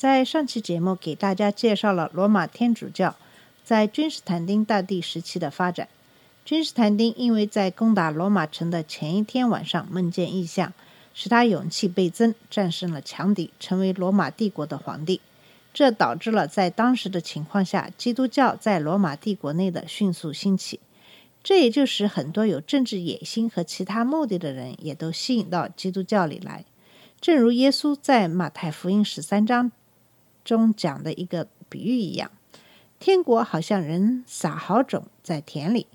在上期节目给大家介绍了罗马天主教在君士坦丁大帝时期的发展。君士坦丁因为在攻打罗马城的前一天晚上梦见异象，使他勇气倍增，战胜了强敌，成为罗马帝国的皇帝。这导致了在当时的情况下，基督教在罗马帝国内的迅速兴起。这也就使很多有政治野心和其他目的的人也都吸引到基督教里来。正如耶稣在马太福音十三章中讲的一个比喻一样，天国好像人撒好种在田里，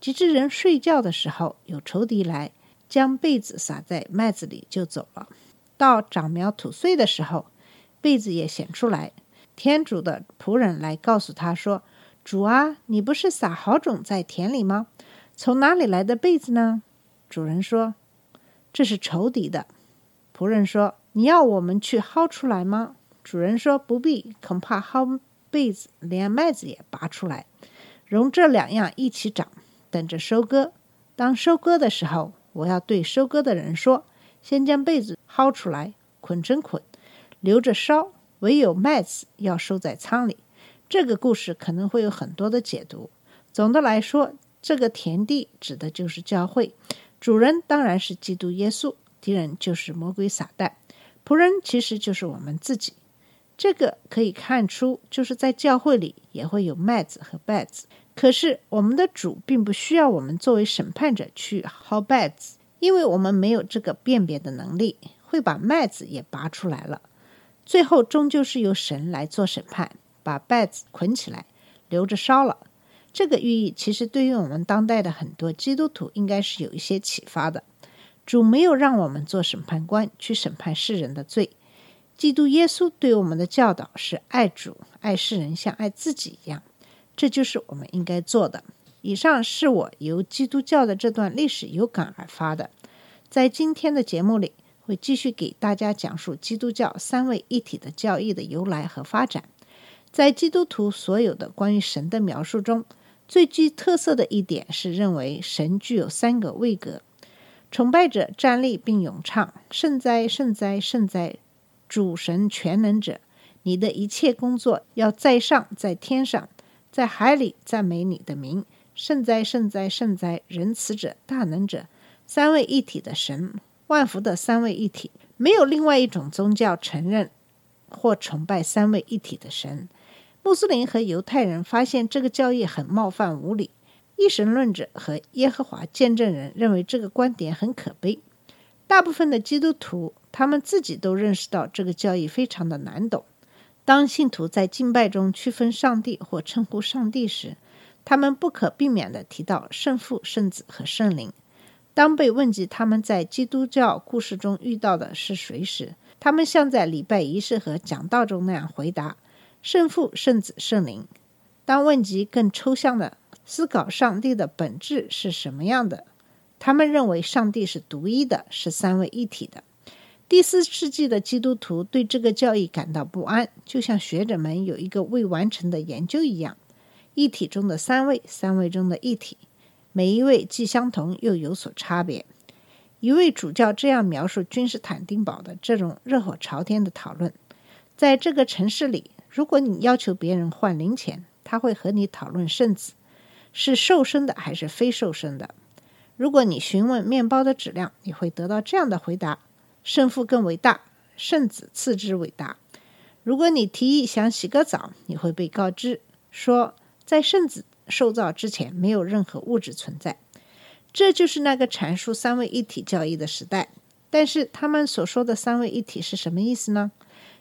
及至人睡觉的时候，有仇敌来将被子撒在麦子里就走了。到长苗吐穗的时候，被子也显出来。天主的仆人来告诉他说：“主啊，你不是撒好种在田里吗？从哪里来的被子呢？”主人说：“这是仇敌的。”仆人说：“你要我们去薅出来吗？”主人说：“不必，恐怕薅被子连麦子也拔出来，容这两样一起长，等着收割。当收割的时候，我要对收割的人说：先将被子薅出来，捆成捆，留着烧；唯有麦子要收在仓里。”这个故事可能会有很多的解读。总的来说，这个田地指的就是教会，主人当然是基督耶稣，敌人就是魔鬼撒旦，仆人其实就是我们自己。这个可以看出，就是在教会里也会有麦子和稗子。可是我们的主并不需要我们作为审判者去薅稗子，因为我们没有这个辨别的能力，会把麦子也拔出来了。最后终究是由神来做审判，把稗子捆起来，留着烧了。这个寓意其实对于我们当代的很多基督徒应该是有一些启发的。主没有让我们做审判官去审判世人的罪。基督耶稣对我们的教导是爱主、爱世人，像爱自己一样，这就是我们应该做的。以上是我由基督教的这段历史有感而发的，在今天的节目里会继续给大家讲述基督教三位一体的教义的由来和发展。在基督徒所有的关于神的描述中，最具特色的一点是认为神具有三个位格，崇拜者站立并咏唱：“圣哉，圣哉，圣哉！”主神全能者，你的一切工作要在上，在天上，在海里赞美你的名。圣哉，圣哉，圣哉！仁慈者、大能者，三位一体的神，万福的三位一体，没有另外一种宗教承认或崇拜三位一体的神。穆斯林和犹太人发现这个教义很冒犯无理，一神论者和耶和华见证人认为这个观点很可悲。大部分的基督徒，他们自己都认识到这个教义非常的难懂。当信徒在敬拜中区分上帝或称呼上帝时，他们不可避免地提到圣父、圣子和圣灵。当被问及他们在基督教故事中遇到的是谁时，他们像在礼拜仪式和讲道中那样回答：圣父、圣子、圣灵。当问及更抽象的思考上帝的本质是什么样的，他们认为上帝是独一的，是三位一体的。第四世纪的基督徒对这个教义感到不安，就像学者们有一个未完成的研究一样：一体中的三位，三位中的一体，每一位既相同又有所差别。一位主教这样描述君士坦丁堡的这种热火朝天的讨论：在这个城市里，如果你要求别人换零钱，他会和你讨论圣子是瘦身的还是非瘦身的。如果你询问面包的质量，你会得到这样的回答：圣父更伟大，圣子次之伟大。如果你提议想洗个澡，你会被告知说，在圣子受造之前，没有任何物质存在。这就是那个阐述三位一体教义的时代。但是他们所说的三位一体是什么意思呢？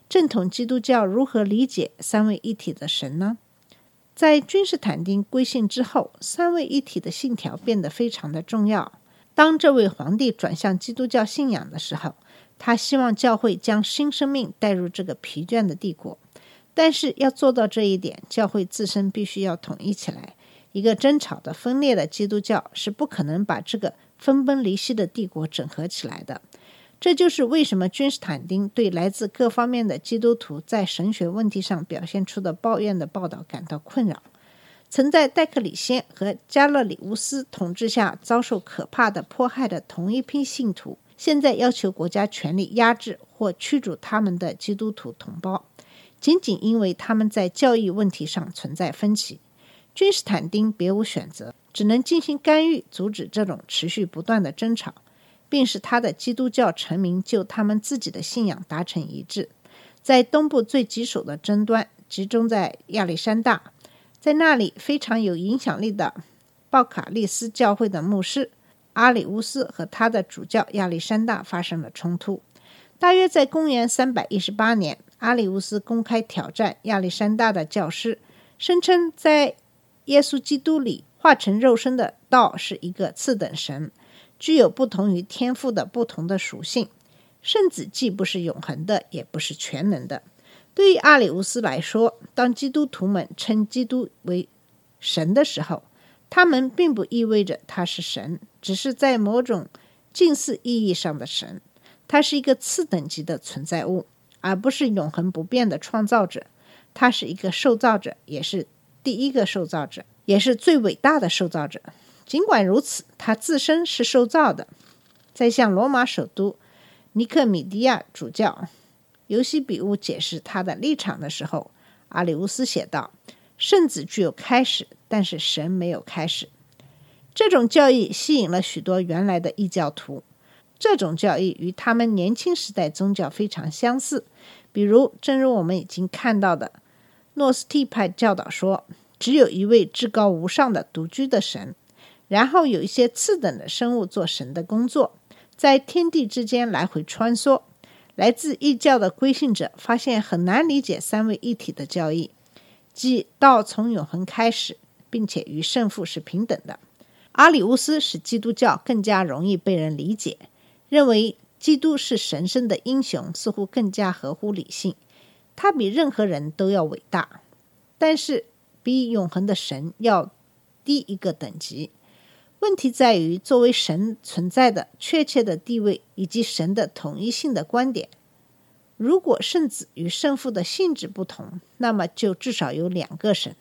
正统基督教如何理解三位一体的神呢？在君士坦丁归信之后，三位一体的信条变得非常的重要。当这位皇帝转向基督教信仰的时候，他希望教会将新生命带入这个疲倦的帝国。但是要做到这一点，教会自身必须要统一起来。一个争吵的、分裂的基督教是不可能把这个分崩离析的帝国整合起来的。这就是为什么君士坦丁对来自各方面的基督徒在神学问题上表现出的抱怨的报道感到困扰。曾在戴克里先和加勒里乌斯统治下遭受可怕的迫害的同一批信徒，现在要求国家全力压制或驱逐他们的基督徒同胞，仅仅因为他们在教义问题上存在分歧。君士坦丁别无选择，只能进行干预，阻止这种持续不断的争吵，并使他的基督教臣民就他们自己的信仰达成一致。在东部最棘手的争端集中在亚历山大。在那里，非常有影响力的鲍卡利斯教会的牧师阿里乌斯和他的主教亚历山大发生了冲突。大约在公元318年，阿里乌斯公开挑战亚历山大的教师，声称在耶稣基督里化成肉身的道是一个次等神，具有不同于天赋的不同的属性。圣子既不是永恒的，也不是全能的。对于阿里乌斯来说，当基督徒们称基督为神的时候，他们并不意味着他是神，只是在某种近似意义上的神。他是一个次等级的存在物，而不是永恒不变的创造者。他是一个受造者，也是第一个受造者，也是最伟大的受造者。尽管如此，他自身是受造的。在向罗马首都尼克米迪亚主教。尤西比乌解释他的立场的时候，阿里乌斯写道：“圣子具有开始，但是神没有开始。”这种教义吸引了许多原来的异教徒。这种教义与他们年轻时代宗教非常相似。比如，正如我们已经看到的，诺斯替派教导说，只有一位至高无上的独居的神，然后有一些次等的生物做神的工作，在天地之间来回穿梭。来自异教的归信者发现很难理解三位一体的教义，即道从永恒开始，并且与圣父是平等的。阿里乌斯使基督教更加容易被人理解，认为基督是神圣的英雄，似乎更加合乎理性。他比任何人都要伟大，但是比永恒的神要低一个等级。问题在于，作为神存在的确切的地位以及神的统一性的观点。如果圣子与圣父的性质不同，那么就至少有两个神。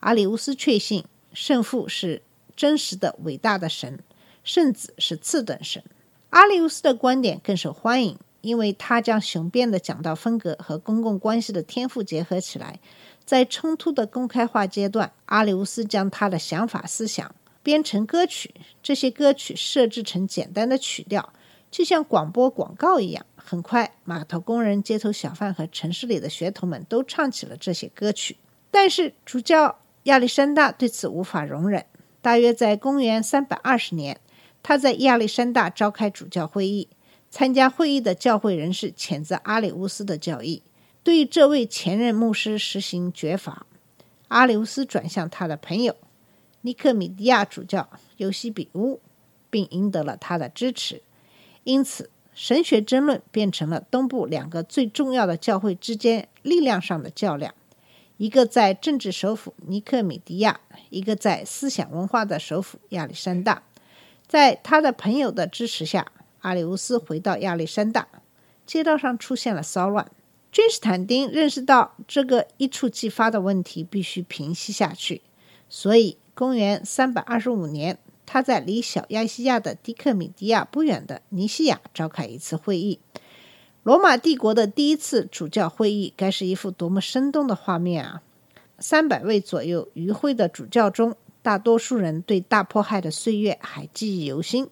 阿里乌斯确信圣父是真实的伟大的神，圣子是次等神。阿里乌斯的观点更受欢迎，因为他将雄辩的讲道风格和公共关系的天赋结合起来。在冲突的公开化阶段，阿里乌斯将他的想法思想。编成歌曲，这些歌曲设置成简单的曲调，就像广播广告一样。很快，码头工人、街头小贩和城市里的学童们都唱起了这些歌曲。但是主教亚历山大对此无法容忍。大约在公元320年，他在亚历山大召开主教会议。参加会议的教会人士谴责阿里乌斯的教义，对这位前任牧师实行绝罚。阿里乌斯转向他的朋友。尼克米迪亚主教尤西比乌，并赢得了他的支持，因此神学争论变成了东部两个最重要的教会之间力量上的较量：一个在政治首府尼克米迪亚，一个在思想文化的首府亚历山大。在他的朋友的支持下，阿里乌斯回到亚历山大，街道上出现了骚乱。君士坦丁认识到这个一触即发的问题必须平息下去，所以。公元三百二十五年，他在离小亚细亚的迪克米迪亚不远的尼西亚召开一次会议。罗马帝国的第一次主教会议，该是一幅多么生动的画面啊！三百位左右与会的主教中，大多数人对大迫害的岁月还记忆犹新，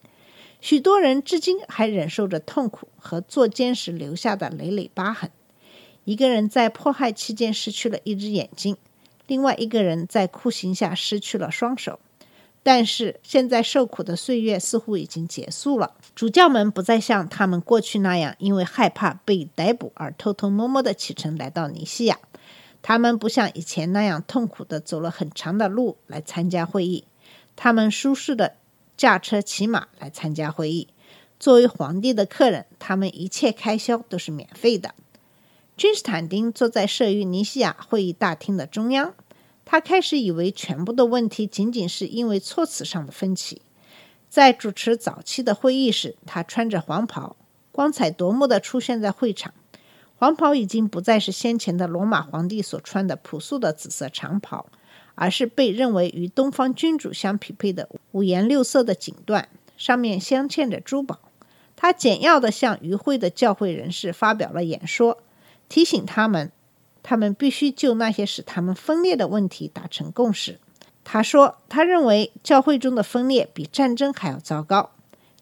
许多人至今还忍受着痛苦和坐监时留下的累累疤痕。一个人在迫害期间失去了一只眼睛。另外一个人在酷刑下失去了双手，但是现在受苦的岁月似乎已经结束了。主教们不再像他们过去那样，因为害怕被逮捕而偷偷摸摸的启程来到尼西亚。他们不像以前那样痛苦的走了很长的路来参加会议。他们舒适的驾车骑马来参加会议。作为皇帝的客人，他们一切开销都是免费的。君士坦丁坐在设于尼西亚会议大厅的中央，他开始以为全部的问题仅仅是因为措辞上的分歧。在主持早期的会议时，他穿着黄袍，光彩夺目的出现在会场。黄袍已经不再是先前的罗马皇帝所穿的朴素的紫色长袍，而是被认为与东方君主相匹配的五颜六色的锦缎，上面镶嵌着珠宝。他简要地向与会的教会人士发表了演说，提醒他们，他们必须就那些使他们分裂的问题达成共识。他说，他认为教会中的分裂比战争还要糟糕。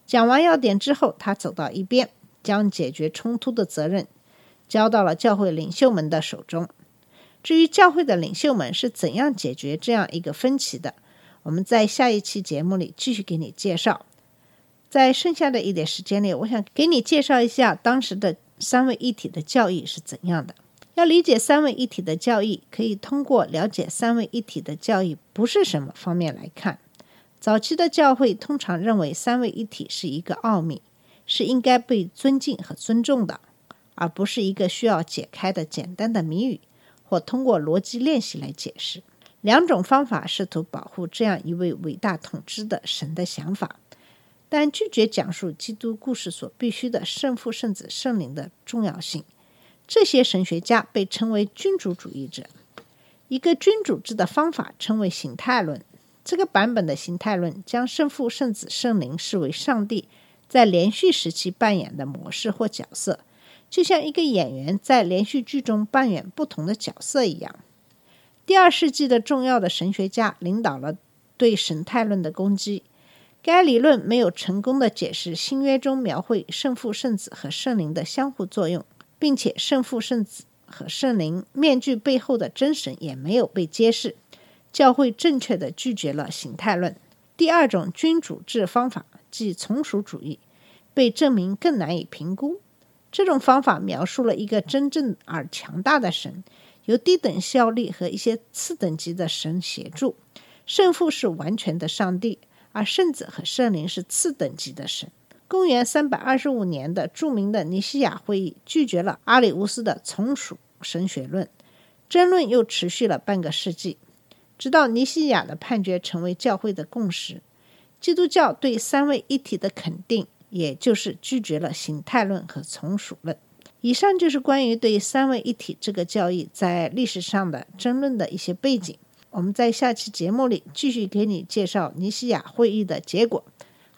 讲完要点之后，他走到一边，将解决冲突的责任交到了教会领袖们的手中。至于教会的领袖们是怎样解决这样一个分歧的，我们在下一期节目里继续给你介绍。在剩下的一点时间里，我想给你介绍一下当时的三位一体的教义是怎样的。要理解三位一体的教义，可以通过了解三位一体的教义不是什么方面来看。早期的教会通常认为三位一体是一个奥秘，是应该被尊敬和尊重的，而不是一个需要解开的简单的谜语，或通过逻辑练习来解释。两种方法试图保护这样一位伟大统治的神的想法。但拒绝讲述基督故事所必须的圣父、圣子、圣灵的重要性。这些神学家被称为君主主义者。一个君主制的方法称为形态论。这个版本的形态论将圣父、圣子、圣灵视为上帝在连续时期扮演的模式或角色，就像一个演员在连续剧中扮演不同的角色一样。第二世纪的重要的神学家领导了对神态论的攻击。该理论没有成功的解释新约中描绘圣父、圣子和圣灵的相互作用，并且圣父、圣子和圣灵面具背后的真神也没有被揭示。教会正确的拒绝了形态论。第二种君主制方法，即从属主义，被证明更难以评估。这种方法描述了一个真正而强大的神，由低等效力和一些次等级的神协助。圣父是完全的上帝。而圣子和圣灵是次等级的神。公元三百二十五年的著名的尼西亚会议拒绝了阿里乌斯的从属神学论，争论又持续了半个世纪，直到尼西亚的判决成为教会的共识。基督教对三位一体的肯定，也就是拒绝了形态论和从属论。以上就是关于对三位一体这个教义在历史上的争论的一些背景。我们在下期节目里继续给你介绍尼西亚会议的结果。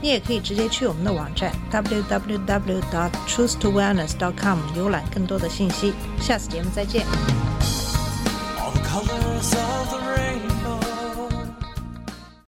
你也可以直接去我们的网站 www.dot.truthtowellness.com 浏览更多的信息。下次节目再见。All the colors of the rain